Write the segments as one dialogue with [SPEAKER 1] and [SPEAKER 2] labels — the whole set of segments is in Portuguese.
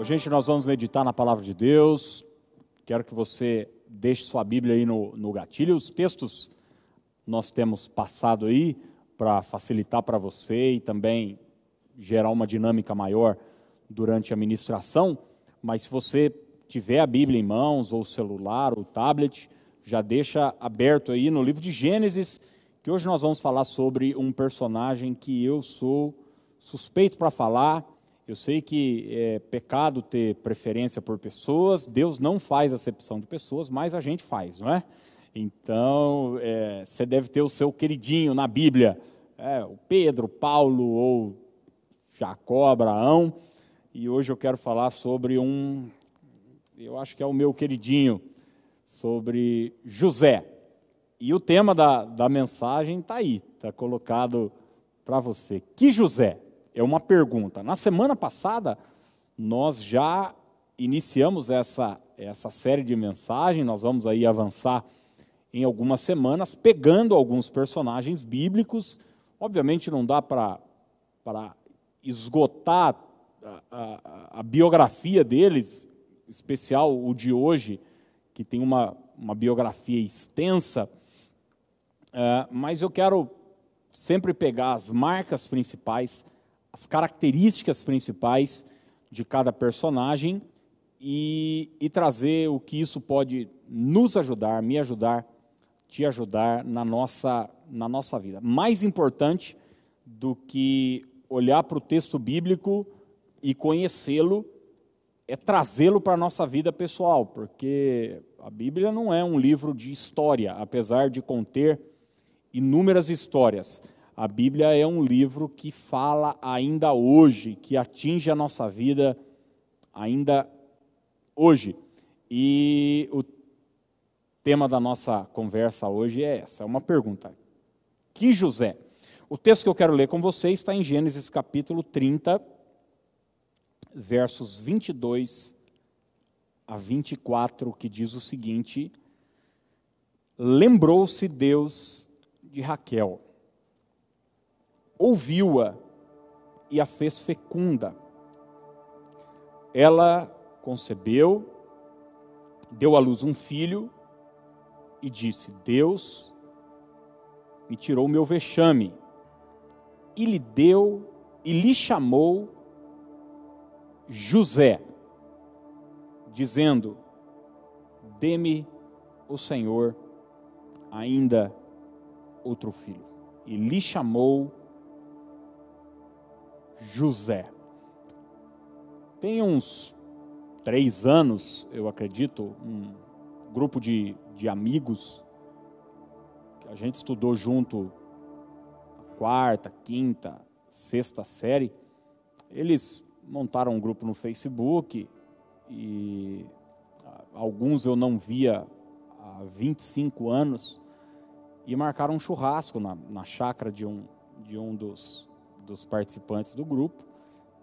[SPEAKER 1] Hoje, nós vamos meditar na palavra de Deus. Quero que você deixe sua Bíblia aí no, no gatilho. Os textos nós temos passado aí para facilitar para você e também gerar uma dinâmica maior durante a ministração. Mas se você tiver a Bíblia em mãos, ou celular, ou tablet, já deixa aberto aí no livro de Gênesis, que hoje nós vamos falar sobre um personagem que eu sou suspeito para falar eu sei que é pecado ter preferência por pessoas, Deus não faz acepção de pessoas, mas a gente faz, não é? Então, é, você deve ter o seu queridinho na Bíblia, é, o Pedro, Paulo ou Jacó, Abraão, e hoje eu quero falar sobre um, eu acho que é o meu queridinho, sobre José. E o tema da, da mensagem está aí, está colocado para você. Que José? É uma pergunta. Na semana passada, nós já iniciamos essa, essa série de mensagens, nós vamos aí avançar em algumas semanas, pegando alguns personagens bíblicos. Obviamente não dá para esgotar a, a, a, biografia deles, especial o de hoje, que tem uma, uma biografia extensa, é, mas eu quero sempre pegar as marcas principais as características principais de cada personagem e, e, trazer o que isso pode nos ajudar, me ajudar, te ajudar na nossa, na nossa vida. Mais importante do que olhar para o texto bíblico e conhecê-lo é trazê-lo para a nossa vida pessoal, porque a Bíblia não é um livro de história, apesar de conter inúmeras histórias. A Bíblia é um livro que fala ainda hoje, que atinge a nossa vida ainda hoje. E o tema da nossa conversa hoje é essa, é uma pergunta. Que José? O texto que eu quero ler com você está em Gênesis capítulo 30, versos 22 a 24, que diz o seguinte: Lembrou-se Deus de Raquel ouviu-a e a fez fecunda. Ela concebeu, deu à luz um filho e disse: Deus me tirou o meu vexame. E lhe deu e lhe chamou José, dizendo: Dê-me o Senhor ainda outro filho. E lhe chamou José. Tem uns três anos, eu acredito, um grupo de, de amigos que a gente estudou junto quarta, quinta, sexta série. Eles montaram um grupo no Facebook e alguns eu não via há 25 anos e marcaram um churrasco na, na chácara de um, de um dos, dos participantes do grupo.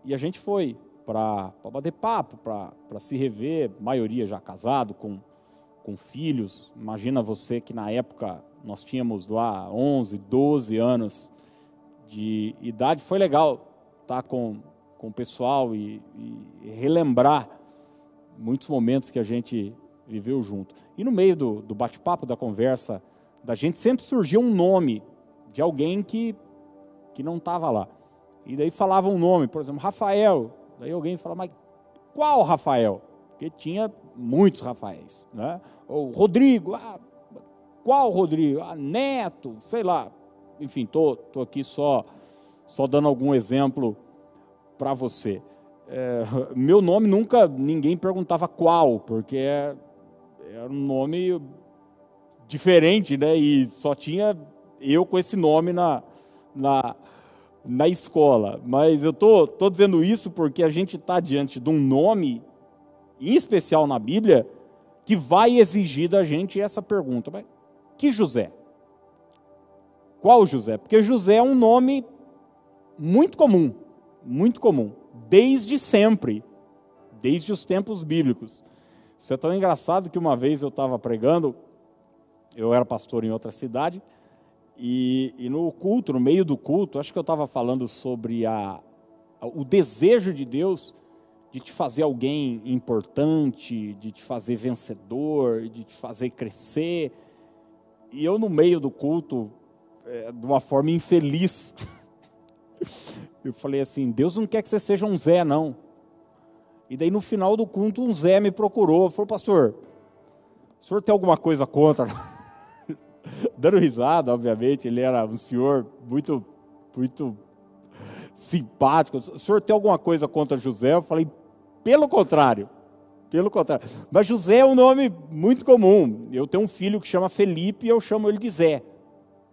[SPEAKER 1] E a gente foi para bater papo, para se rever, maioria já casado, com, com filhos. Imagina você que na época nós tínhamos lá 11, 12 anos de idade. Foi legal estar tá com, com o pessoal e, e relembrar muitos momentos que a gente viveu junto. E no meio do, do bate-papo, da conversa da gente, sempre surgia um nome de alguém que que não estava lá. E daí falava um nome, por exemplo, Rafael. Daí alguém falava, mas qual Rafael? Porque tinha muitos Rafaéis. Né? Ou Rodrigo, ah, qual Rodrigo? Ah, Neto, sei lá. Enfim, estou tô, tô aqui só, só dando algum exemplo para você. É, meu nome nunca ninguém perguntava qual, porque é, era um nome diferente, né? E só tinha eu com esse nome na, na, na escola. Mas eu tô, tô dizendo isso porque a gente está diante de um nome, em especial na Bíblia, que vai exigir da gente essa pergunta. Mas que José? Qual José? Porque José é um nome muito comum, muito comum, desde sempre, desde os tempos bíblicos. Isso é tão engraçado que uma vez eu estava pregando, eu era pastor em outra cidade, e, e, no culto, no meio do culto, acho que eu estava falando sobre a, o desejo de Deus de te fazer alguém importante, de te fazer vencedor, de te fazer crescer. E eu, no meio do culto, é, de uma forma infeliz, eu falei assim: Deus não quer que você seja um Zé, não. E daí, no final do culto, um Zé me procurou, falou: Pastor, o senhor tem alguma coisa contra? Dando risada, obviamente, ele era um senhor muito, muito simpático. O senhor tem alguma coisa contra José? Eu falei, pelo contrário. Pelo contrário. Mas José é um nome muito comum. Eu tenho um filho que chama Felipe e eu chamo ele de Zé.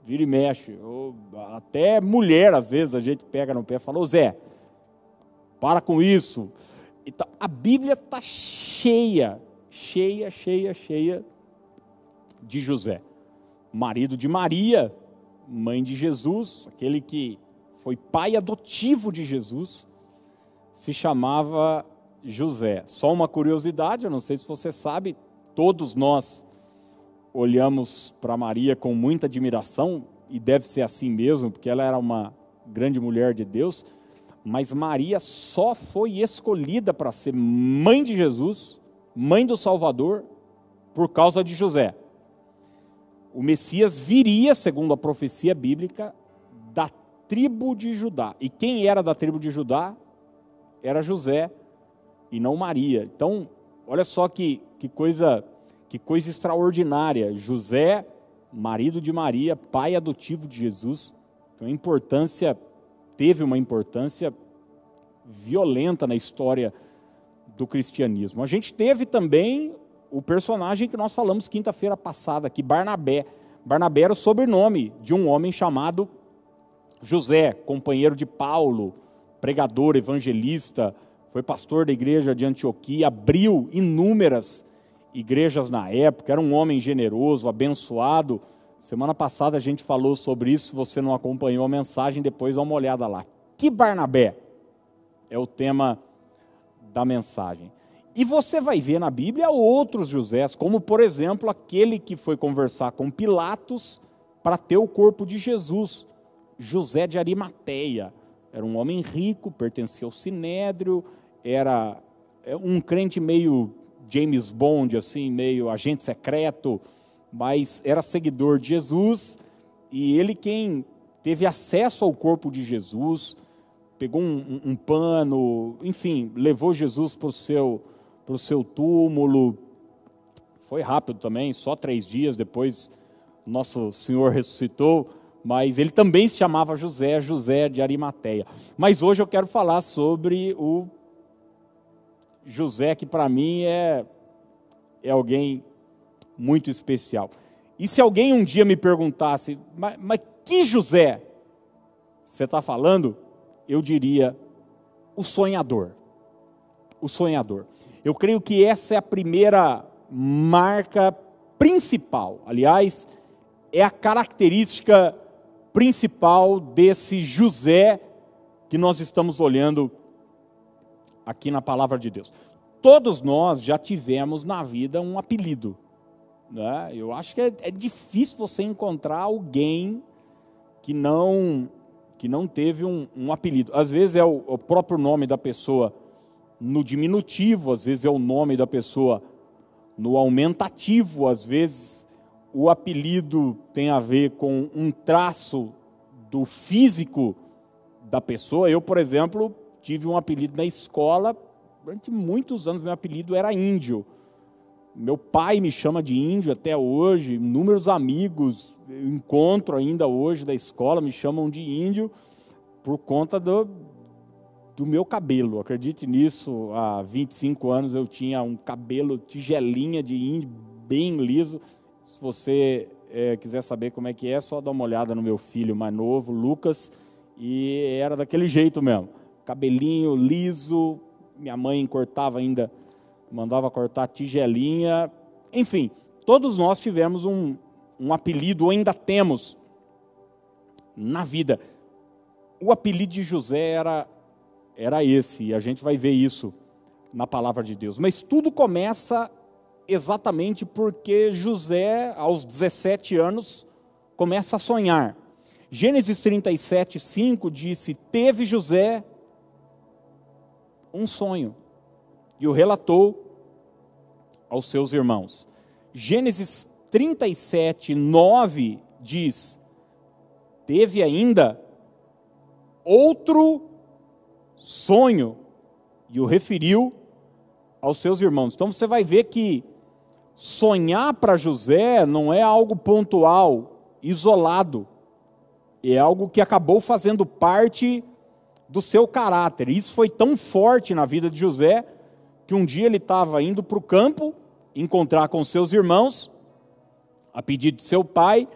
[SPEAKER 1] Vira e mexe. Eu, até mulher, às vezes, a gente pega no pé e fala, ô Zé, para com isso. Então, a Bíblia está cheia, cheia, cheia, cheia de José. Marido de Maria, mãe de Jesus, aquele que foi pai adotivo de Jesus, se chamava José. Só uma curiosidade, eu não sei se você sabe, todos nós olhamos para Maria com muita admiração, e deve ser assim mesmo, porque ela era uma grande mulher de Deus, mas Maria só foi escolhida para ser mãe de Jesus, mãe do Salvador, por causa de José. O Messias viria, segundo a profecia bíblica, da tribo de Judá. E quem era da tribo de Judá? Era José e não Maria. Então, olha só que, que coisa que coisa extraordinária. José, marido de Maria, pai adotivo de Jesus. Então, importância teve uma importância violenta na história do cristianismo. A gente teve também o personagem que nós falamos quinta-feira passada aqui, Barnabé. Barnabé era o sobrenome de um homem chamado José, companheiro de Paulo, pregador, evangelista, foi pastor da igreja de Antioquia, abriu inúmeras igrejas na época, era um homem generoso, abençoado. Semana passada a gente falou sobre isso, se você não acompanhou a mensagem, depois dá uma olhada lá. Que Barnabé é o tema da mensagem. E você vai ver na Bíblia outros Josés, como por exemplo aquele que foi conversar com Pilatos para ter o corpo de Jesus. José de Arimateia. Era um homem rico, pertencia ao Sinédrio, era é, um crente meio James Bond, assim, meio agente secreto, mas era seguidor de Jesus, e ele quem teve acesso ao corpo de Jesus, pegou um, um, um pano, enfim, levou Jesus para o seu, pro seu túmulo. Foi rápido também, só três dias depois, nosso Senhor ressuscitou mas ele também se chamava José, José de Arimateia. Mas hoje eu quero falar sobre o José, que para mim é, é alguém muito especial. E se alguém um dia me perguntasse, mas, mas que José você está falando? Eu diria, o sonhador. O sonhador. Eu creio que essa é a primeira marca principal. Aliás, é a característica principal desse José que nós estamos olhando aqui na palavra de Deus. Todos nós já tivemos na vida um apelido. Né? Eu acho que é, é difícil você encontrar alguém que não que não teve um, um apelido. Às vezes é o, o próprio nome da pessoa no diminutivo, às vezes é o nome da pessoa no aumentativo, às vezes o apelido tem a ver com um traço do físico da pessoa. Eu, por exemplo, tive um apelido na escola, durante muitos anos meu apelido era índio. Meu pai me chama de índio até hoje, inúmeros amigos encontro ainda hoje da escola me chamam de índio por conta do, do meu cabelo. Acredite nisso, há 25 anos eu tinha um cabelo tigelinha de índio, bem liso. Se você é, quiser saber como é que é, só dá uma olhada no meu filho mais novo, Lucas, e era daquele jeito mesmo. Cabelinho liso, minha mãe cortava ainda, mandava cortar tigelinha. Enfim, todos nós tivemos um, um apelido, ou ainda temos, na vida. O apelido de José era, era esse, e a gente vai ver isso na palavra de Deus. Mas tudo começa exatamente porque José, aos 17 anos, começa a sonhar. Gênesis 37, 5 disse: Teve José um sonho. e o relatou aos seus irmãos. Gênesis 37, 9 diz: Teve ainda outro sonho e o referiu aos seus irmãos. Então você vai ver que sonhar para José não é algo pontual, isolado. É algo que acabou fazendo parte do seu caráter. Isso foi tão forte na vida de José que um dia ele estava indo para o campo encontrar com seus irmãos, a pedido de seu pai,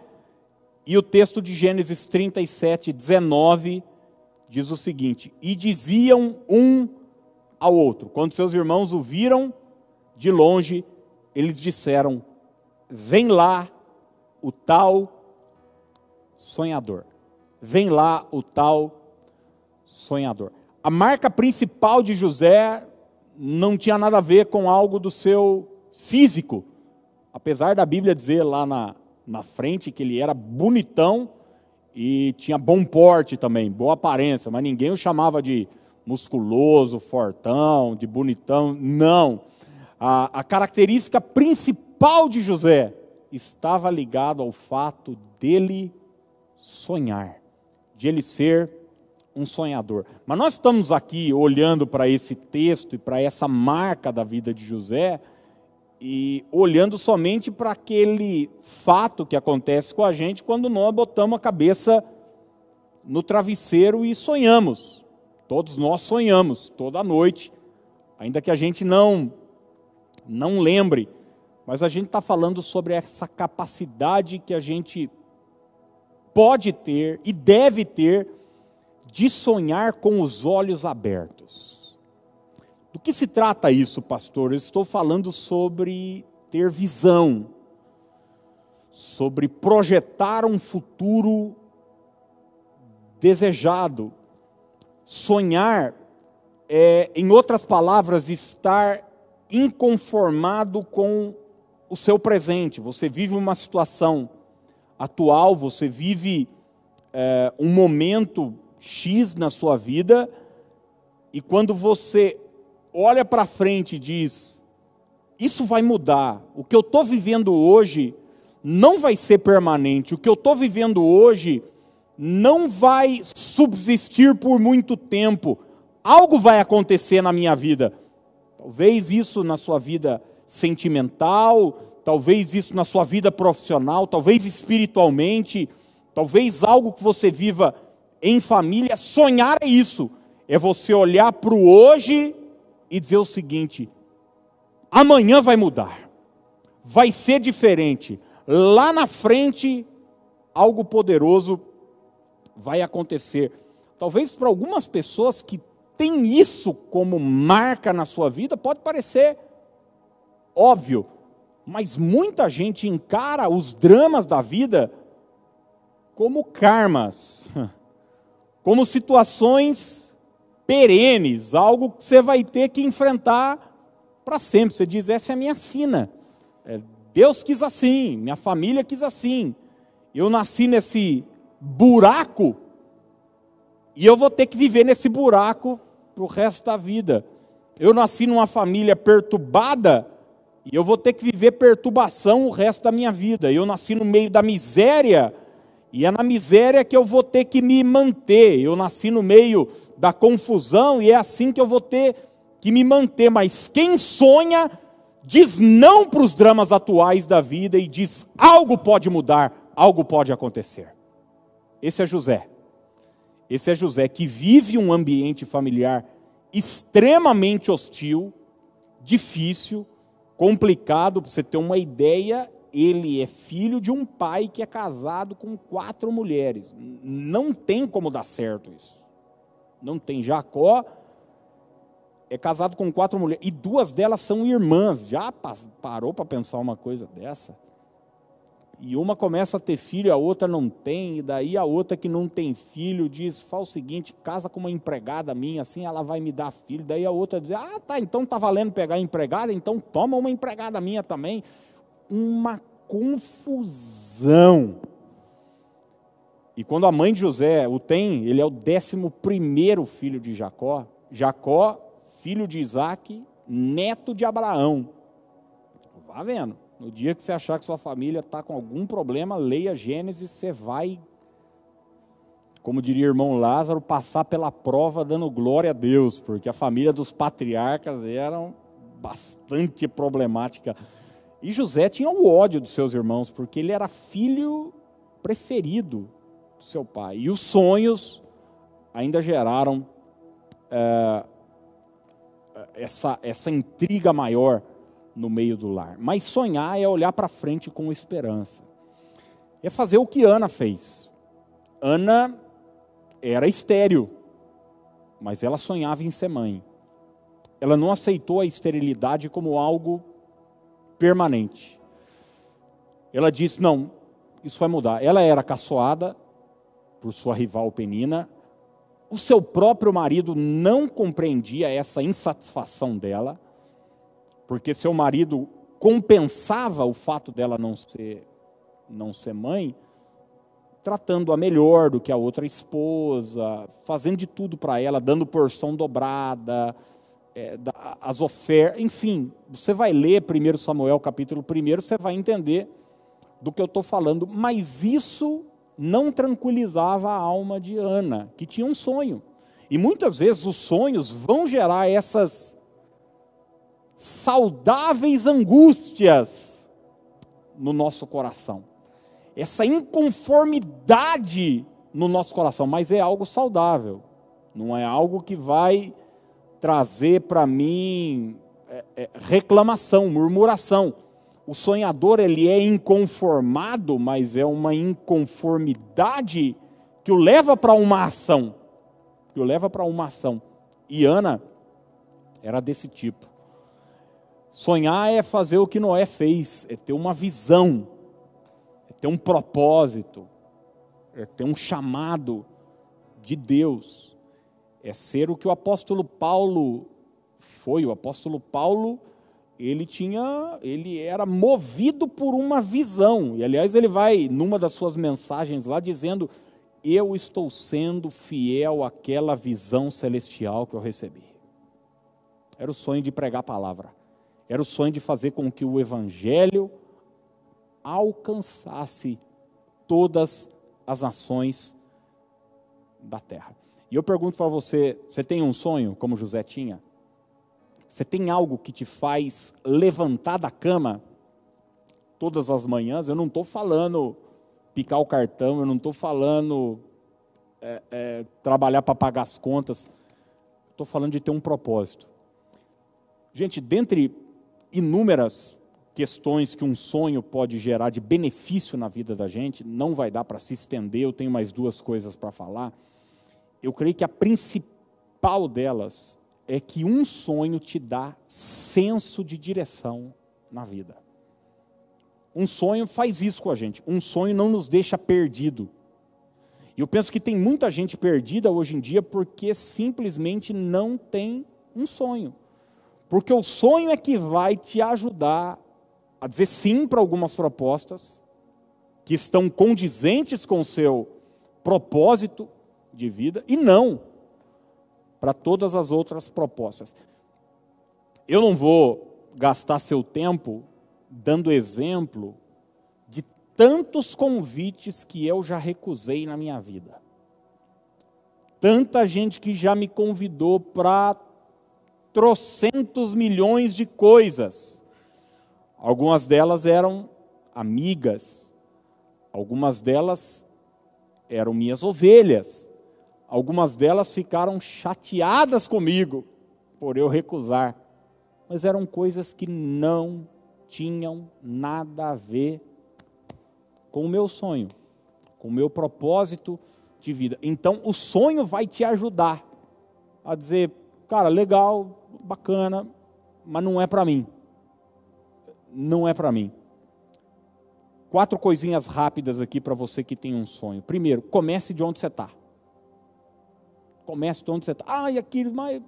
[SPEAKER 1] e o texto de Gênesis 37, 19 diz o seguinte: E diziam um ao outro, quando seus irmãos o viram de longe, eles disseram: Vem lá o tal sonhador. Vem lá o tal sonhador. A marca principal de José não tinha nada a ver com algo do seu físico. Apesar da Bíblia dizer lá na, na frente que ele era bonitão e tinha bom porte também, boa aparência, mas ninguém o chamava de musculoso, fortão, de bonitão. Não. A, a característica principal de José estava ligado ao fato dele sonhar, de ele ser um sonhador. Mas nós estamos aqui olhando para esse texto e para essa marca da vida de José e olhando somente para aquele fato que acontece com a gente quando nós botamos a cabeça no travesseiro e sonhamos. Todos nós sonhamos toda noite, ainda que a gente não não lembre, mas a gente está falando sobre essa capacidade que a gente pode ter e deve ter de sonhar com os olhos abertos. Do que se trata isso, pastor? Eu estou falando sobre ter visão, sobre projetar um futuro desejado. Sonhar é, em outras palavras, estar inconformado com o seu presente. Você vive uma situação atual, você vive é, um momento X na sua vida, e quando você olha para frente e diz: Isso vai mudar, o que eu estou vivendo hoje não vai ser permanente, o que eu estou vivendo hoje não vai subsistir por muito tempo, algo vai acontecer na minha vida. Talvez isso na sua vida sentimental, talvez isso na sua vida profissional, talvez espiritualmente, talvez algo que você viva em família. Sonhar é isso, é você olhar para o hoje e dizer o seguinte: amanhã vai mudar, vai ser diferente, lá na frente algo poderoso vai acontecer. Talvez para algumas pessoas que têm isso como marca na sua vida, pode parecer óbvio, mas muita gente encara os dramas da vida como karmas, como situações perenes, algo que você vai ter que enfrentar para sempre. Você diz: essa é a minha sina. É, Deus quis assim, minha família quis assim. Eu nasci nesse buraco e eu vou ter que viver nesse buraco para o resto da vida. Eu nasci numa família perturbada e eu vou ter que viver perturbação o resto da minha vida. Eu nasci no meio da miséria, e é na miséria que eu vou ter que me manter. Eu nasci no meio da confusão, e é assim que eu vou ter que me manter. Mas quem sonha, diz não para os dramas atuais da vida e diz: algo pode mudar, algo pode acontecer. Esse é José. Esse é José que vive um ambiente familiar extremamente hostil, difícil, complicado, para você ter uma ideia, ele é filho de um pai que é casado com quatro mulheres. Não tem como dar certo isso. Não tem. Jacó é casado com quatro mulheres, e duas delas são irmãs. Já parou para pensar uma coisa dessa? E uma começa a ter filho, a outra não tem, e daí a outra que não tem filho diz: faz o seguinte, casa com uma empregada minha, assim ela vai me dar filho. Daí a outra diz: ah, tá, então tá valendo pegar empregada, então toma uma empregada minha também. Uma confusão. E quando a mãe de José o tem, ele é o décimo primeiro filho de Jacó. Jacó, filho de Isaac, neto de Abraão. Vá vendo. No dia que você achar que sua família está com algum problema, leia Gênesis, você vai, como diria o irmão Lázaro, passar pela prova dando glória a Deus, porque a família dos patriarcas era bastante problemática. E José tinha o ódio dos seus irmãos, porque ele era filho preferido do seu pai. E os sonhos ainda geraram é, essa, essa intriga maior no meio do lar. Mas sonhar é olhar para frente com esperança. É fazer o que Ana fez. Ana era estéril, mas ela sonhava em ser mãe. Ela não aceitou a esterilidade como algo permanente. Ela disse: não, isso vai mudar. Ela era caçoada por sua rival Penina. O seu próprio marido não compreendia essa insatisfação dela porque seu marido compensava o fato dela não ser não ser mãe, tratando-a melhor do que a outra esposa, fazendo de tudo para ela, dando porção dobrada, é, as ofertas, enfim, você vai ler 1 Samuel capítulo 1, você vai entender do que eu estou falando, mas isso não tranquilizava a alma de Ana, que tinha um sonho. E muitas vezes os sonhos vão gerar essas saudáveis angústias no nosso coração. Essa inconformidade no nosso coração, mas é algo saudável, não é algo que vai trazer para mim é, é, reclamação, murmuração. O sonhador ele é inconformado, mas é uma inconformidade que o leva para uma ação, que o leva para uma ação. E Ana era desse tipo. Sonhar é fazer o que Noé fez, é ter uma visão, é ter um propósito, é ter um chamado de Deus, é ser o que o apóstolo Paulo foi. O apóstolo Paulo, ele tinha, ele era movido por uma visão. E aliás, ele vai numa das suas mensagens lá dizendo: "Eu estou sendo fiel àquela visão celestial que eu recebi". Era o sonho de pregar a palavra. Era o sonho de fazer com que o Evangelho alcançasse todas as nações da terra. E eu pergunto para você: você tem um sonho como José tinha? Você tem algo que te faz levantar da cama todas as manhãs? Eu não estou falando picar o cartão, eu não estou falando é, é, trabalhar para pagar as contas. Estou falando de ter um propósito. Gente, dentre inúmeras questões que um sonho pode gerar de benefício na vida da gente, não vai dar para se estender, eu tenho mais duas coisas para falar. Eu creio que a principal delas é que um sonho te dá senso de direção na vida. Um sonho faz isso com a gente. Um sonho não nos deixa perdido. E eu penso que tem muita gente perdida hoje em dia porque simplesmente não tem um sonho. Porque o sonho é que vai te ajudar a dizer sim para algumas propostas que estão condizentes com o seu propósito de vida e não para todas as outras propostas. Eu não vou gastar seu tempo dando exemplo de tantos convites que eu já recusei na minha vida. Tanta gente que já me convidou para trocentos milhões de coisas. Algumas delas eram amigas, algumas delas eram minhas ovelhas, algumas delas ficaram chateadas comigo por eu recusar, mas eram coisas que não tinham nada a ver com o meu sonho, com o meu propósito de vida. Então, o sonho vai te ajudar a dizer, cara, legal, bacana, mas não é para mim. Não é para mim. Quatro coisinhas rápidas aqui para você que tem um sonho. Primeiro, comece de onde você está. Comece de onde você está. Ai, Aquiles, mas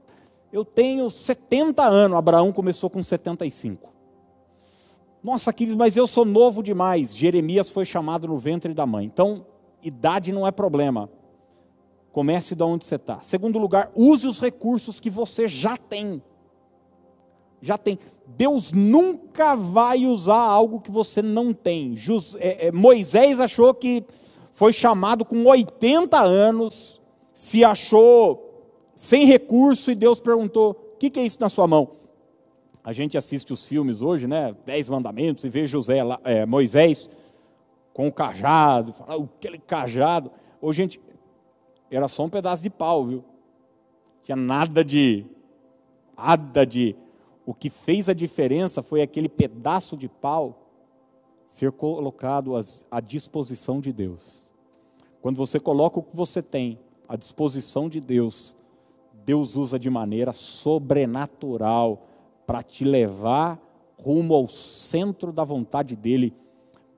[SPEAKER 1] eu tenho 70 anos. Abraão começou com 75. Nossa, Aquiles, mas eu sou novo demais. Jeremias foi chamado no ventre da mãe. Então, idade não é problema. Comece de onde você está. Segundo lugar, use os recursos que você já tem. Já tem. Deus nunca vai usar algo que você não tem. é, é, Moisés achou que foi chamado com 80 anos, se achou sem recurso e Deus perguntou: O que, que é isso na sua mão? A gente assiste os filmes hoje, né? Dez mandamentos, e vê José, é, Moisés com o cajado, fala, aquele cajado. Ô, gente, era só um pedaço de pau, viu? Tinha nada de. Nada de. O que fez a diferença foi aquele pedaço de pau ser colocado à disposição de Deus. Quando você coloca o que você tem à disposição de Deus, Deus usa de maneira sobrenatural para te levar rumo ao centro da vontade dele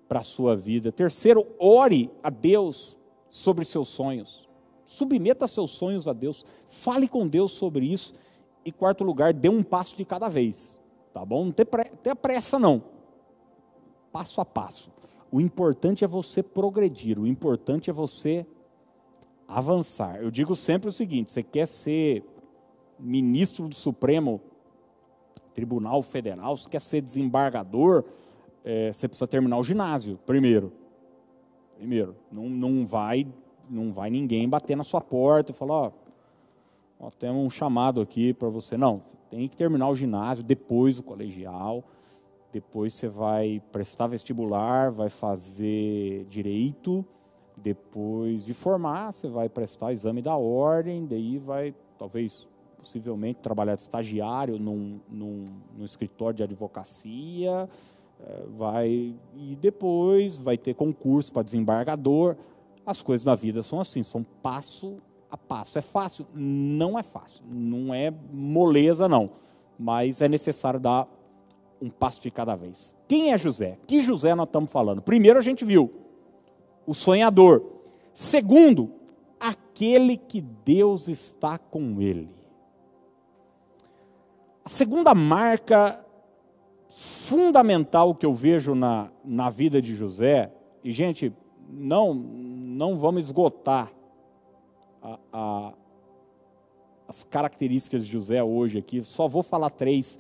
[SPEAKER 1] para a sua vida. Terceiro, ore a Deus sobre seus sonhos. Submeta seus sonhos a Deus. Fale com Deus sobre isso. E quarto lugar, dê um passo de cada vez. Tá bom? Não tenha pressa, não. Passo a passo. O importante é você progredir. O importante é você avançar. Eu digo sempre o seguinte: você quer ser ministro do Supremo Tribunal Federal, você quer ser desembargador, é, você precisa terminar o ginásio primeiro. Primeiro, não, não vai não vai ninguém bater na sua porta e falar, ó, ó temos um chamado aqui para você. Não, tem que terminar o ginásio, depois o colegial, depois você vai prestar vestibular, vai fazer direito, depois de formar, você vai prestar exame da ordem, daí vai, talvez, possivelmente, trabalhar de estagiário num, num, num escritório de advocacia, é, vai e depois vai ter concurso para desembargador. As coisas da vida são assim, são passo a passo. É fácil? Não é fácil. Não é moleza, não. Mas é necessário dar um passo de cada vez. Quem é José? Que José nós estamos falando? Primeiro a gente viu o sonhador. Segundo, aquele que Deus está com ele. A segunda marca fundamental que eu vejo na, na vida de José, e gente, não, não vamos esgotar a, a, as características de José hoje aqui, só vou falar três.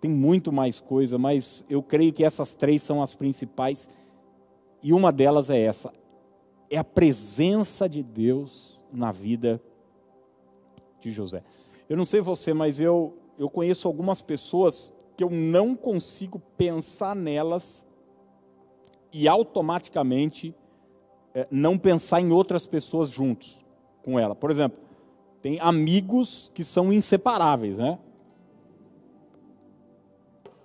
[SPEAKER 1] Tem muito mais coisa, mas eu creio que essas três são as principais, e uma delas é essa: é a presença de Deus na vida de José. Eu não sei você, mas eu, eu conheço algumas pessoas que eu não consigo pensar nelas e automaticamente é, não pensar em outras pessoas juntos com ela. Por exemplo, tem amigos que são inseparáveis, né?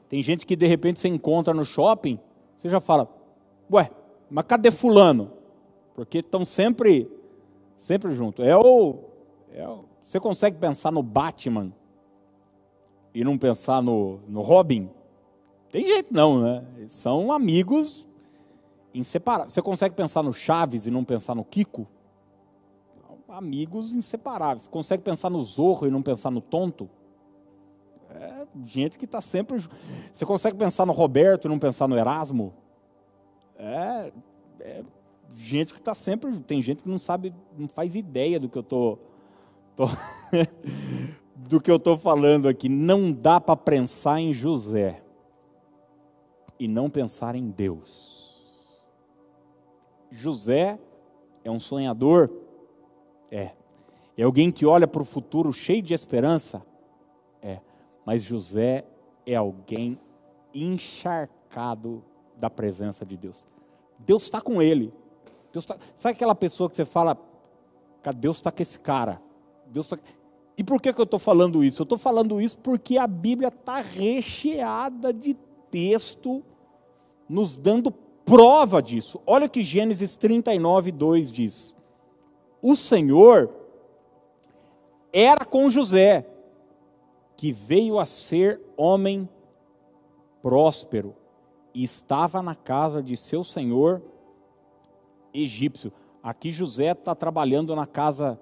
[SPEAKER 1] Tem gente que de repente você encontra no shopping, você já fala, ué, mas cadê fulano? Porque estão sempre, sempre juntos. É o, é o, você consegue pensar no Batman e não pensar no, no Robin? Tem jeito não, né? São amigos inseparáveis. Você consegue pensar no Chaves e não pensar no Kiko? Amigos inseparáveis. Você consegue pensar no Zorro e não pensar no Tonto? É gente que está sempre. Você consegue pensar no Roberto e não pensar no Erasmo? É, é gente que está sempre. Tem gente que não sabe, não faz ideia do que eu tô, tô do que eu estou falando aqui. Não dá para pensar em José e não pensar em Deus. José é um sonhador? É. É alguém que olha para o futuro cheio de esperança? É. Mas José é alguém encharcado da presença de Deus. Deus está com ele. Deus tá... Sabe aquela pessoa que você fala, Deus está com esse cara? Deus tá... E por que, que eu estou falando isso? Eu estou falando isso porque a Bíblia está recheada de texto nos dando prova disso. Olha o que Gênesis 39, 2 diz. O Senhor era com José, que veio a ser homem próspero, e estava na casa de seu senhor egípcio. Aqui José está trabalhando na casa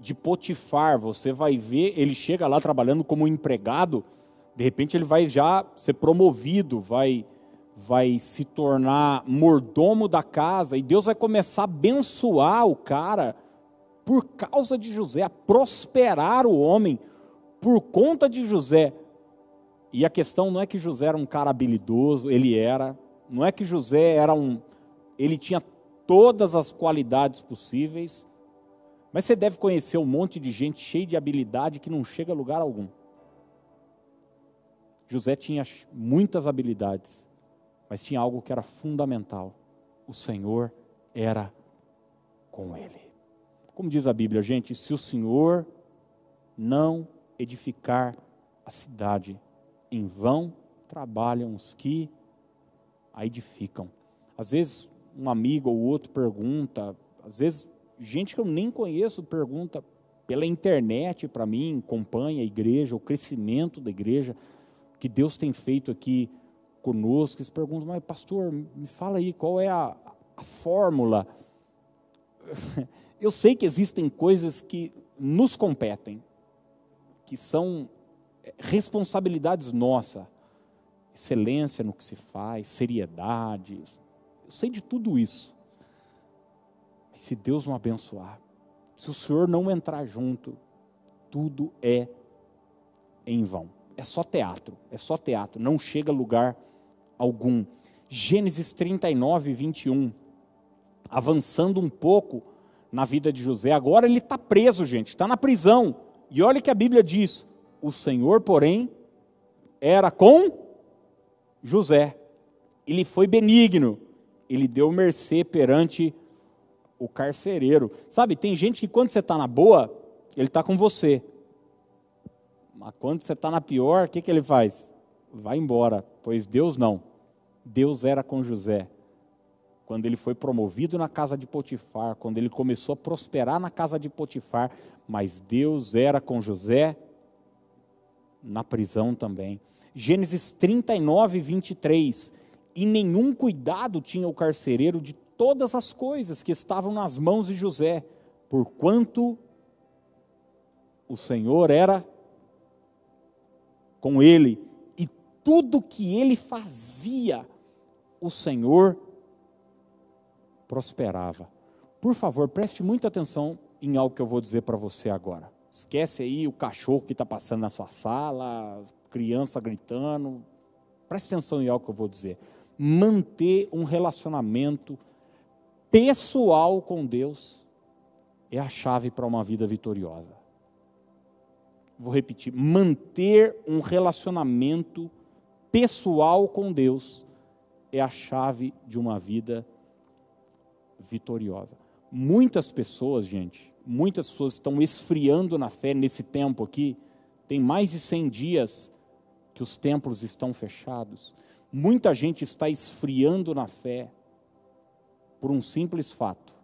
[SPEAKER 1] de Potifar, você vai ver, ele chega lá trabalhando como empregado, de repente ele vai já ser promovido, vai vai se tornar mordomo da casa e Deus vai começar a abençoar o cara por causa de José, a prosperar o homem por conta de José. E a questão não é que José era um cara habilidoso, ele era. Não é que José era um. Ele tinha todas as qualidades possíveis. Mas você deve conhecer um monte de gente cheia de habilidade que não chega a lugar algum. José tinha muitas habilidades, mas tinha algo que era fundamental: o Senhor era com ele. Como diz a Bíblia, gente, se o Senhor não edificar a cidade, em vão trabalham os que a edificam. Às vezes um amigo ou outro pergunta, às vezes gente que eu nem conheço pergunta pela internet para mim, acompanha a igreja, o crescimento da igreja que Deus tem feito aqui conosco. Eles perguntam, mas pastor, me fala aí qual é a, a fórmula. Eu sei que existem coisas que nos competem, que são responsabilidades nossas, excelência no que se faz, seriedade. Eu sei de tudo isso. Mas se Deus não abençoar, se o Senhor não entrar junto, tudo é em vão. É só teatro, é só teatro, não chega a lugar algum. Gênesis 39, 21. Avançando um pouco na vida de José. Agora ele está preso, gente, está na prisão. E olha que a Bíblia diz: o Senhor, porém, era com José. Ele foi benigno, ele deu mercê perante o carcereiro. Sabe, tem gente que quando você está na boa, ele está com você. Mas quando você está na pior, o que, que ele faz? Vai embora, pois Deus não. Deus era com José quando ele foi promovido na casa de Potifar, quando ele começou a prosperar na casa de Potifar, mas Deus era com José na prisão também. Gênesis 39, 23. E nenhum cuidado tinha o carcereiro de todas as coisas que estavam nas mãos de José, porquanto o Senhor era com ele, e tudo que ele fazia, o Senhor prosperava. Por favor, preste muita atenção em algo que eu vou dizer para você agora. Esquece aí o cachorro que está passando na sua sala, criança gritando. Preste atenção em algo que eu vou dizer. Manter um relacionamento pessoal com Deus é a chave para uma vida vitoriosa. Vou repetir: manter um relacionamento pessoal com Deus é a chave de uma vida vitoriosa. Muitas pessoas, gente, muitas pessoas estão esfriando na fé nesse tempo aqui. Tem mais de 100 dias que os templos estão fechados. Muita gente está esfriando na fé por um simples fato,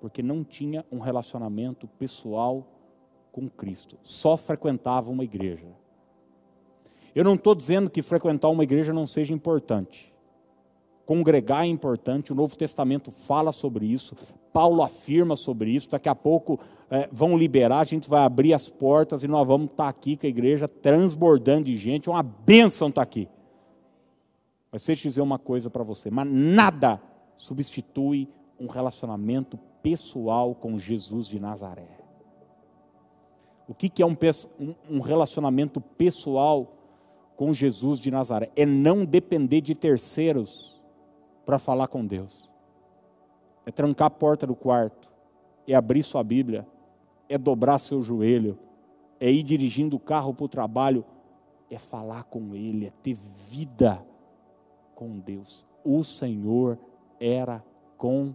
[SPEAKER 1] porque não tinha um relacionamento pessoal com Cristo, só frequentava uma igreja. Eu não estou dizendo que frequentar uma igreja não seja importante. Congregar é importante, o Novo Testamento fala sobre isso, Paulo afirma sobre isso. Daqui a pouco é, vão liberar, a gente vai abrir as portas e nós vamos estar aqui com a igreja transbordando de gente. É uma bênção estar aqui. Mas deixa eu dizer uma coisa para você: mas nada substitui um relacionamento pessoal com Jesus de Nazaré. O que, que é um, um relacionamento pessoal com Jesus de Nazaré? É não depender de terceiros para falar com Deus. É trancar a porta do quarto, é abrir sua Bíblia, é dobrar seu joelho, é ir dirigindo o carro para o trabalho, é falar com Ele, é ter vida com Deus. O Senhor era com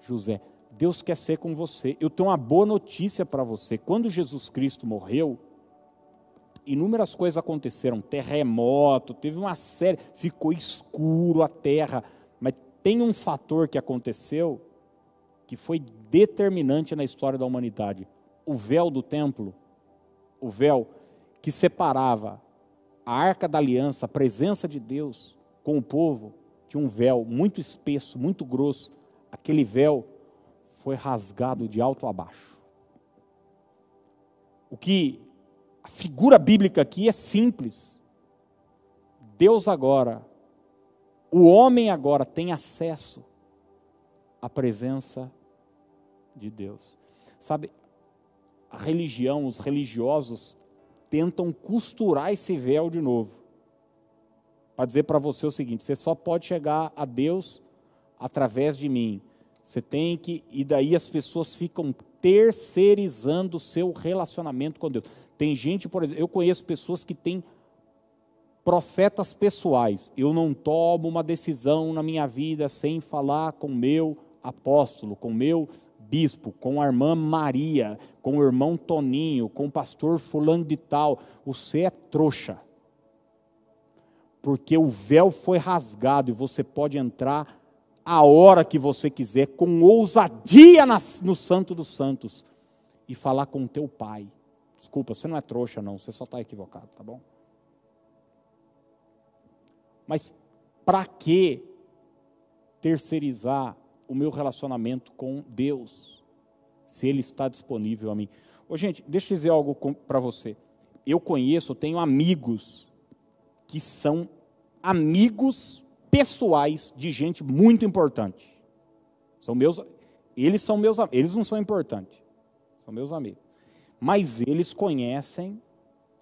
[SPEAKER 1] José. Deus quer ser com você. Eu tenho uma boa notícia para você. Quando Jesus Cristo morreu, inúmeras coisas aconteceram, terremoto, teve uma série, ficou escuro a terra, mas tem um fator que aconteceu que foi determinante na história da humanidade. O véu do templo, o véu que separava a arca da aliança, a presença de Deus com o povo, tinha um véu muito espesso, muito grosso. Aquele véu foi rasgado de alto a baixo. O que a figura bíblica aqui é simples. Deus agora, o homem agora tem acesso à presença de Deus. Sabe, a religião, os religiosos tentam costurar esse véu de novo. Para dizer para você o seguinte: você só pode chegar a Deus através de mim. Você tem que. E daí as pessoas ficam terceirizando o seu relacionamento com Deus. Tem gente, por exemplo, eu conheço pessoas que têm profetas pessoais. Eu não tomo uma decisão na minha vida sem falar com meu apóstolo, com meu bispo, com a irmã Maria, com o irmão Toninho, com o pastor fulano de tal. Você é trouxa. Porque o véu foi rasgado e você pode entrar a hora que você quiser, com ousadia no Santo dos Santos, e falar com o teu pai. Desculpa, você não é trouxa, não, você só está equivocado, tá bom? Mas para que terceirizar o meu relacionamento com Deus, se Ele está disponível a mim? Ô, gente, deixa eu dizer algo para você. Eu conheço, tenho amigos que são amigos pessoais de gente muito importante. São meus, eles são meus, eles não são importantes, são meus amigos. Mas eles conhecem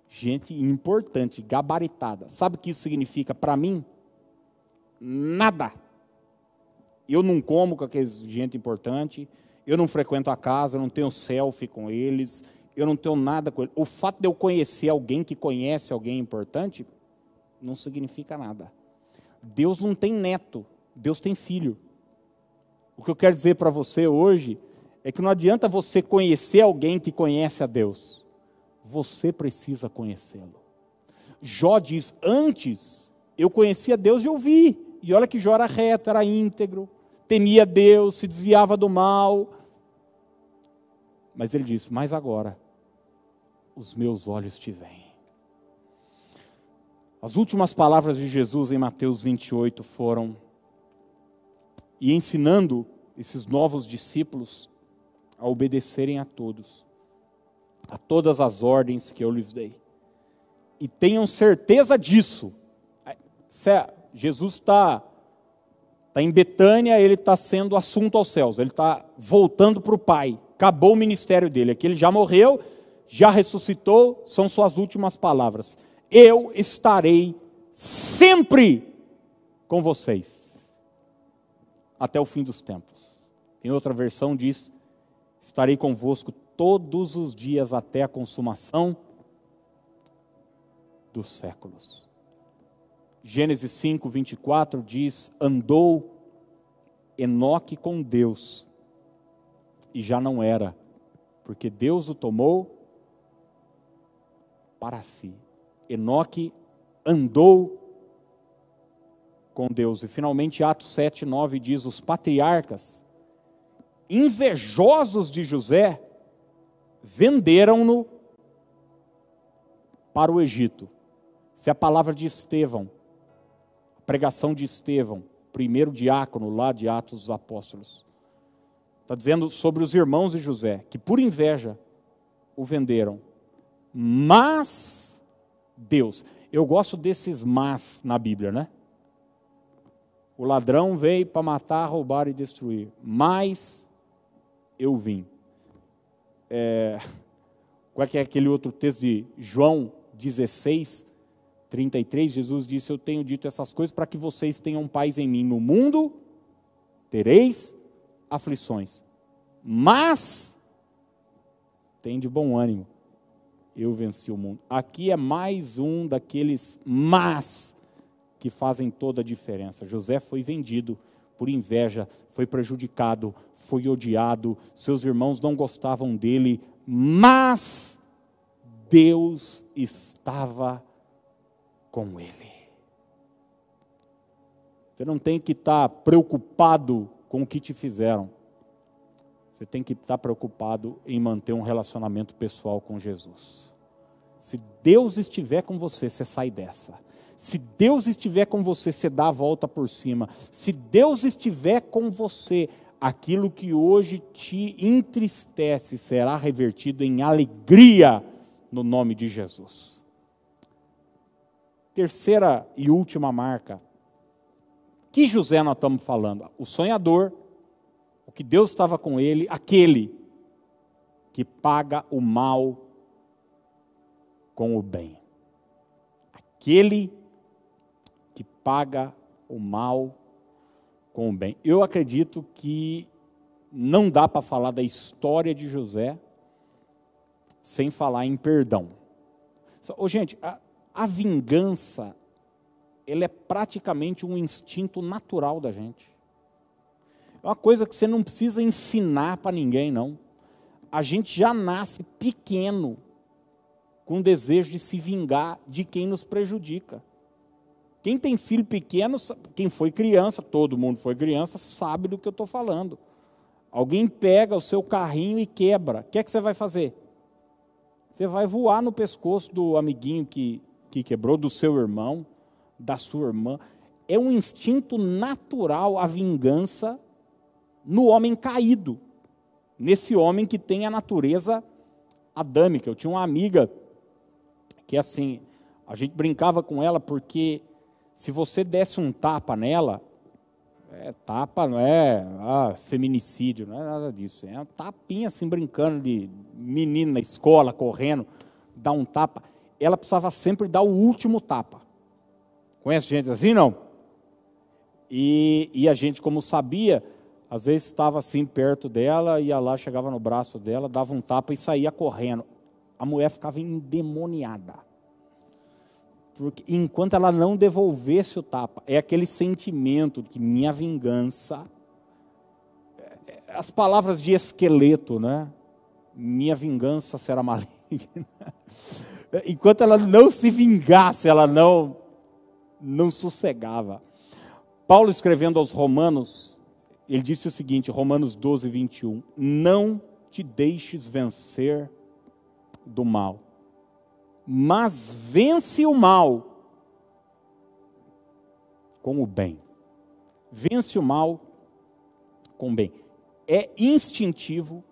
[SPEAKER 1] gente importante, gabaritada. Sabe o que isso significa para mim? Nada. Eu não como com aqueles gente importante, eu não frequento a casa, eu não tenho selfie com eles, eu não tenho nada com eles. O fato de eu conhecer alguém que conhece alguém importante não significa nada. Deus não tem neto, Deus tem filho. O que eu quero dizer para você hoje é que não adianta você conhecer alguém que conhece a Deus, você precisa conhecê-lo. Jó diz: Antes eu conhecia Deus e ouvi, e olha que Jó era reto, era íntegro, temia Deus, se desviava do mal. Mas ele disse: Mas agora os meus olhos te veem. As últimas palavras de Jesus em Mateus 28 foram: e ensinando esses novos discípulos a obedecerem a todos, a todas as ordens que eu lhes dei. E tenham certeza disso. Jesus está tá em Betânia, ele está sendo assunto aos céus, ele está voltando para o Pai. Acabou o ministério dele. Aqui ele já morreu, já ressuscitou, são suas últimas palavras eu estarei sempre com vocês, até o fim dos tempos. Tem outra versão diz: estarei convosco todos os dias até a consumação dos séculos. Gênesis 5, 24 diz: Andou Enoque com Deus, e já não era, porque Deus o tomou para si. Enoque andou com Deus. E finalmente, Atos 7, 9 diz: os patriarcas, invejosos de José, venderam-no para o Egito. Essa é a palavra de Estevão, a pregação de Estevão, primeiro diácono lá de Atos dos Apóstolos. Está dizendo sobre os irmãos de José, que por inveja o venderam. Mas Deus. Eu gosto desses mas na Bíblia, né? O ladrão veio para matar, roubar e destruir, mas eu vim. É, qual é, que é aquele outro texto de João 16, 33? Jesus disse: Eu tenho dito essas coisas para que vocês tenham paz em mim. No mundo tereis aflições, mas tem de bom ânimo eu venci o mundo. Aqui é mais um daqueles mas que fazem toda a diferença. José foi vendido por inveja, foi prejudicado, foi odiado, seus irmãos não gostavam dele, mas Deus estava com ele. Você não tem que estar preocupado com o que te fizeram. Você tem que estar preocupado em manter um relacionamento pessoal com Jesus. Se Deus estiver com você, você sai dessa. Se Deus estiver com você, você dá a volta por cima. Se Deus estiver com você, aquilo que hoje te entristece será revertido em alegria no nome de Jesus. Terceira e última marca. Que José nós estamos falando? O sonhador, o que Deus estava com ele, aquele que paga o mal com o bem. Aquele que paga o mal com o bem. Eu acredito que não dá para falar da história de José sem falar em perdão. Ô, gente, a, a vingança, ele é praticamente um instinto natural da gente. É uma coisa que você não precisa ensinar para ninguém, não. A gente já nasce pequeno com desejo de se vingar de quem nos prejudica. Quem tem filho pequeno, quem foi criança, todo mundo foi criança, sabe do que eu estou falando. Alguém pega o seu carrinho e quebra. O que é que você vai fazer? Você vai voar no pescoço do amiguinho que, que quebrou, do seu irmão, da sua irmã. É um instinto natural a vingança no homem caído, nesse homem que tem a natureza adâmica. Eu tinha uma amiga que, assim, a gente brincava com ela porque se você desse um tapa nela, é, tapa não é ah, feminicídio, não é nada disso. É um tapinha assim, brincando de menino na escola, correndo, dá um tapa. Ela precisava sempre dar o último tapa. Conhece gente assim, não? E, e a gente, como sabia, às vezes estava assim perto dela, ia lá, chegava no braço dela, dava um tapa e saía correndo. A mulher ficava endemoniada porque enquanto ela não devolvesse o tapa, é aquele sentimento de que minha vingança, é, é, as palavras de esqueleto, né? Minha vingança será maligna. Enquanto ela não se vingasse, ela não não sossegava. Paulo escrevendo aos Romanos, ele disse o seguinte, Romanos 12, 21, não te deixes vencer do mal mas vence o mal com o bem. Vence o mal com o bem. É instintivo,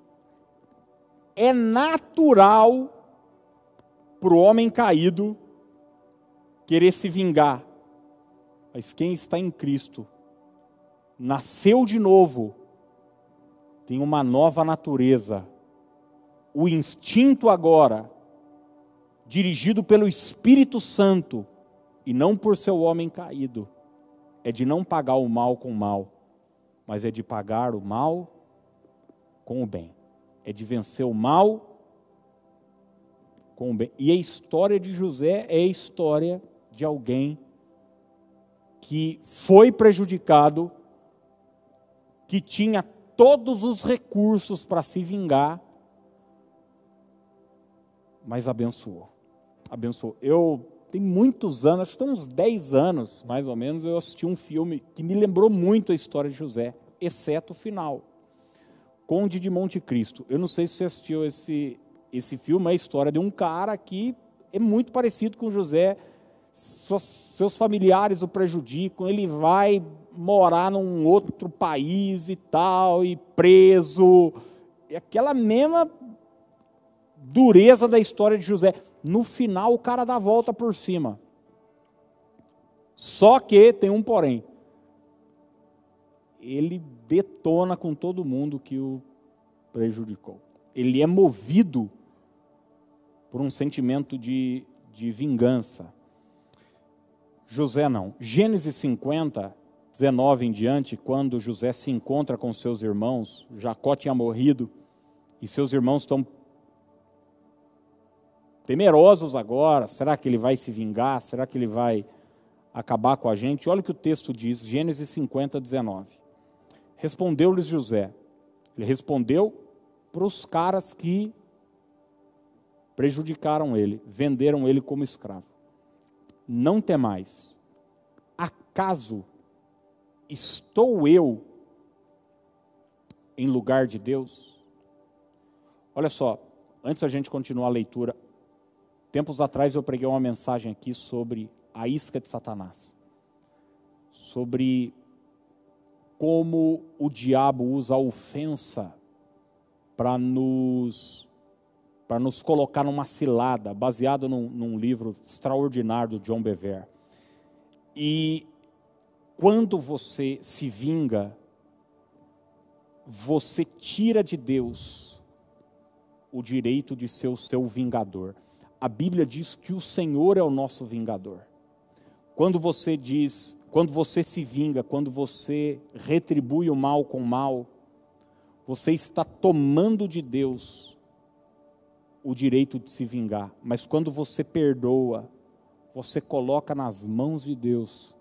[SPEAKER 1] é natural para o homem caído querer se vingar. Mas quem está em Cristo, nasceu de novo, tem uma nova natureza. O instinto agora dirigido pelo Espírito Santo e não por seu homem caído, é de não pagar o mal com o mal, mas é de pagar o mal com o bem. É de vencer o mal com o bem. E a história de José é a história de alguém que foi prejudicado, que tinha todos os recursos para se vingar, mas abençoou abençoou. Eu, tem muitos anos, acho que tem uns 10 anos, mais ou menos, eu assisti um filme que me lembrou muito a história de José, exceto o final. Conde de Monte Cristo. Eu não sei se você assistiu esse, esse filme, é a história de um cara que é muito parecido com José, seus familiares o prejudicam, ele vai morar num outro país e tal, e preso. É aquela mesma dureza da história de José. No final, o cara dá a volta por cima. Só que tem um porém. Ele detona com todo mundo que o prejudicou. Ele é movido por um sentimento de, de vingança. José não. Gênesis 50, 19 em diante, quando José se encontra com seus irmãos, Jacó tinha morrido e seus irmãos estão temerosos agora. Será que ele vai se vingar? Será que ele vai acabar com a gente? Olha o que o texto diz, Gênesis 50, 19. Respondeu-lhes José. Ele respondeu para os caras que prejudicaram ele, venderam ele como escravo. Não temais. Acaso estou eu em lugar de Deus? Olha só, antes a gente continuar a leitura, Tempos atrás eu preguei uma mensagem aqui sobre a isca de Satanás. Sobre como o diabo usa a ofensa para nos para nos colocar numa cilada, baseado num, num, livro extraordinário do John Bever. E quando você se vinga, você tira de Deus o direito de ser o seu vingador a Bíblia diz que o Senhor é o nosso vingador. Quando você diz, quando você se vinga, quando você retribui o mal com o mal, você está tomando de Deus o direito de se vingar. Mas quando você perdoa, você coloca nas mãos de Deus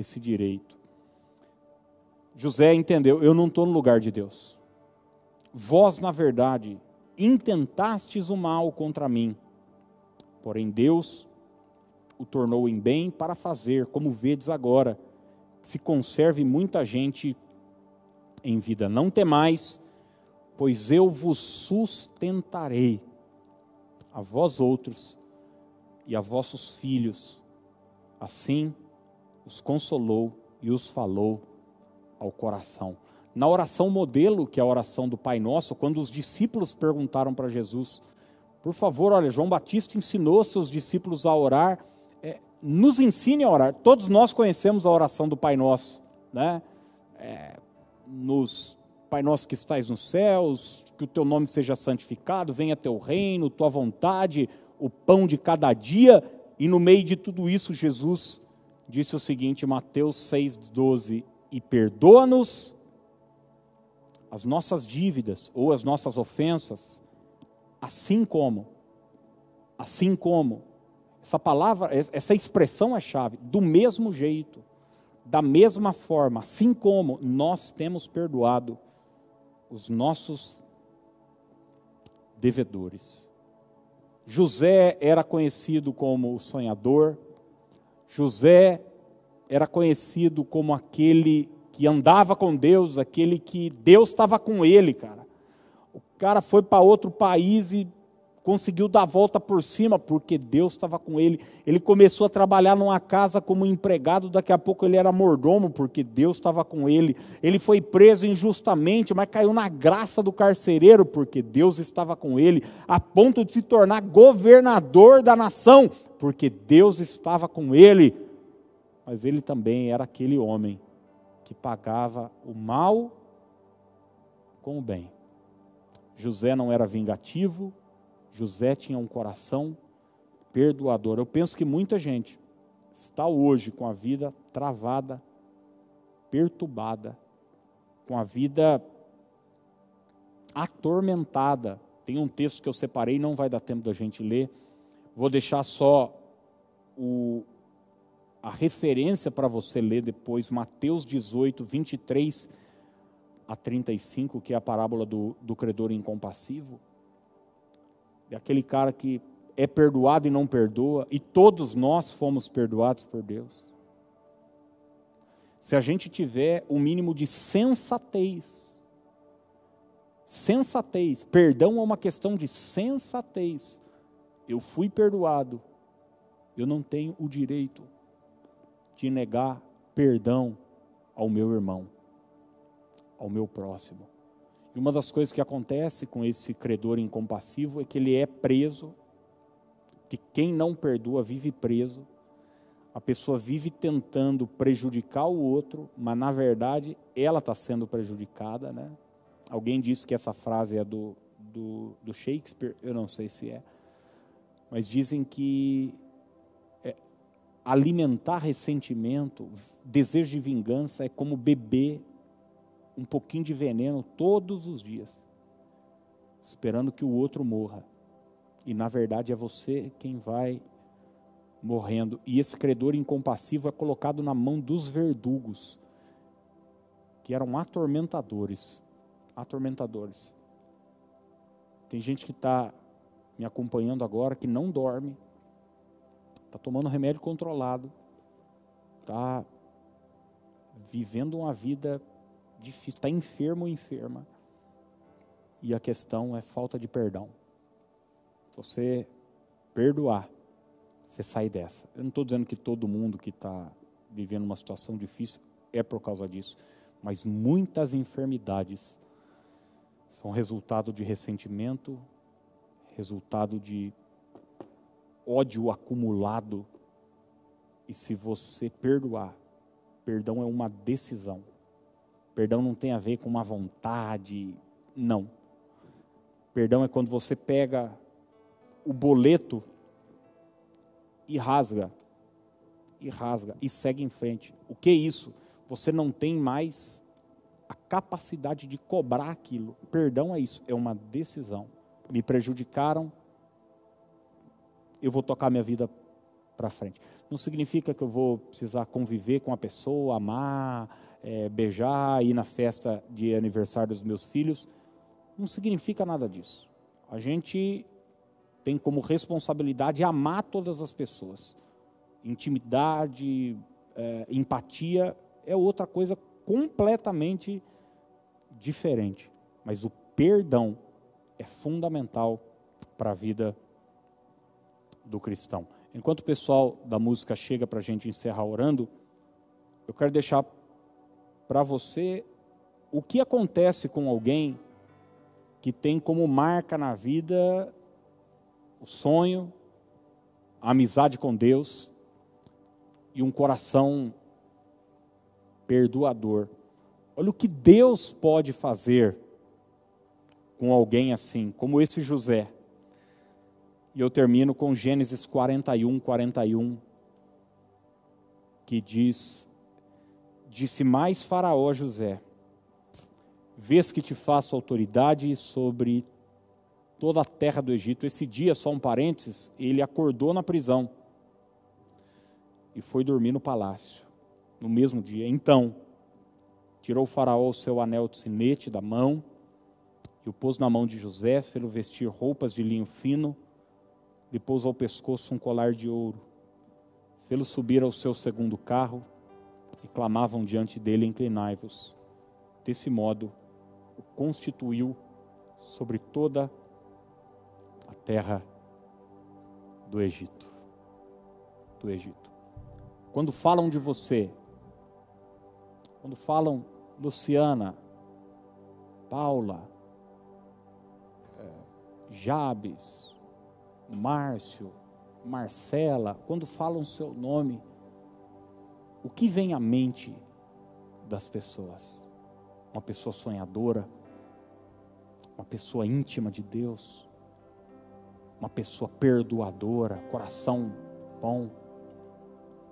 [SPEAKER 1] esse direito. José entendeu: eu não estou no lugar de Deus. Vós, na verdade, intentastes o mal contra mim, porém Deus o tornou em bem para fazer, como vedes agora, que se conserve muita gente em vida. Não temais, pois eu vos sustentarei, a vós outros e a vossos filhos. Assim os consolou e os falou ao coração. Na oração modelo, que é a oração do Pai Nosso, quando os discípulos perguntaram para Jesus, por favor, olha, João Batista ensinou seus discípulos a orar, é, nos ensine a orar. Todos nós conhecemos a oração do Pai Nosso, né? É, nos Pai Nosso que estais nos céus, que o teu nome seja santificado, venha teu reino, tua vontade, o pão de cada dia, e no meio de tudo isso, Jesus disse o seguinte, Mateus 6,12: E perdoa-nos as nossas dívidas ou as nossas ofensas, assim como, assim como, essa palavra, essa expressão é chave, do mesmo jeito, da mesma forma, assim como nós temos perdoado os nossos devedores. José era conhecido como o sonhador, José era conhecido como aquele que andava com Deus, aquele que Deus estava com ele, cara. O cara foi para outro país e conseguiu dar a volta por cima, porque Deus estava com ele. Ele começou a trabalhar numa casa como empregado, daqui a pouco ele era mordomo, porque Deus estava com ele. Ele foi preso injustamente, mas caiu na graça do carcereiro, porque Deus estava com ele, a ponto de se tornar governador da nação, porque Deus estava com ele. Mas ele também era aquele homem que pagava o mal com o bem. José não era vingativo, José tinha um coração perdoador. Eu penso que muita gente está hoje com a vida travada, perturbada, com a vida atormentada. Tem um texto que eu separei, não vai dar tempo da gente ler. Vou deixar só o, a referência para você ler depois, Mateus 18, 23 a 35, que é a parábola do, do credor incompassivo. É aquele cara que é perdoado e não perdoa, e todos nós fomos perdoados por Deus. Se a gente tiver o mínimo de sensatez, sensatez, perdão é uma questão de sensatez. Eu fui perdoado, eu não tenho o direito de negar perdão ao meu irmão, ao meu próximo. E uma das coisas que acontece com esse credor incompassivo é que ele é preso, que quem não perdoa vive preso. A pessoa vive tentando prejudicar o outro, mas na verdade ela está sendo prejudicada, né? Alguém disse que essa frase é do, do, do Shakespeare, eu não sei se é, mas dizem que alimentar ressentimento, desejo de vingança é como beber um pouquinho de veneno todos os dias, esperando que o outro morra. E na verdade é você quem vai morrendo. E esse credor incompassivo é colocado na mão dos verdugos, que eram atormentadores. Atormentadores. Tem gente que está me acompanhando agora que não dorme, está tomando remédio controlado, está vivendo uma vida difícil, está enfermo ou enferma. E a questão é falta de perdão. Você perdoar, você sai dessa. Eu não estou dizendo que todo mundo que está vivendo uma situação difícil é por causa disso, mas muitas enfermidades são resultado de ressentimento, resultado de ódio acumulado. E se você perdoar, perdão é uma decisão. Perdão não tem a ver com uma vontade, não. Perdão é quando você pega o boleto e rasga, e rasga, e segue em frente. O que é isso? Você não tem mais a capacidade de cobrar aquilo. Perdão é isso, é uma decisão. Me prejudicaram, eu vou tocar minha vida para frente. Não significa que eu vou precisar conviver com a pessoa, amar, é, beijar, ir na festa de aniversário dos meus filhos. Não significa nada disso. A gente tem como responsabilidade amar todas as pessoas. Intimidade, é, empatia é outra coisa completamente diferente. Mas o perdão é fundamental para a vida do cristão. Enquanto o pessoal da música chega para a gente encerrar orando, eu quero deixar para você o que acontece com alguém que tem como marca na vida o sonho, a amizade com Deus e um coração perdoador. Olha o que Deus pode fazer com alguém assim, como esse José. E eu termino com Gênesis 41, 41, que diz: Disse mais Faraó a José: Vês que te faço autoridade sobre toda a terra do Egito. Esse dia, só um parênteses, ele acordou na prisão e foi dormir no palácio, no mesmo dia. Então, tirou o Faraó o seu anel de sinete da mão e o pôs na mão de José, fez-o vestir roupas de linho fino lhe pôs ao pescoço um colar de ouro, fê-lo subir ao seu segundo carro e clamavam diante dele: Inclinai-vos. Desse modo, o constituiu sobre toda a terra do Egito. Do Egito. Quando falam de você, quando falam Luciana, Paula, eh, Jabes, Márcio, Marcela, quando falam seu nome, o que vem à mente das pessoas? Uma pessoa sonhadora, uma pessoa íntima de Deus, uma pessoa perdoadora, coração bom.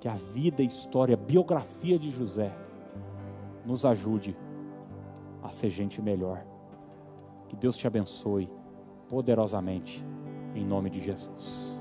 [SPEAKER 1] Que a vida, história, a biografia de José nos ajude a ser gente melhor. Que Deus te abençoe poderosamente em nome de Jesus.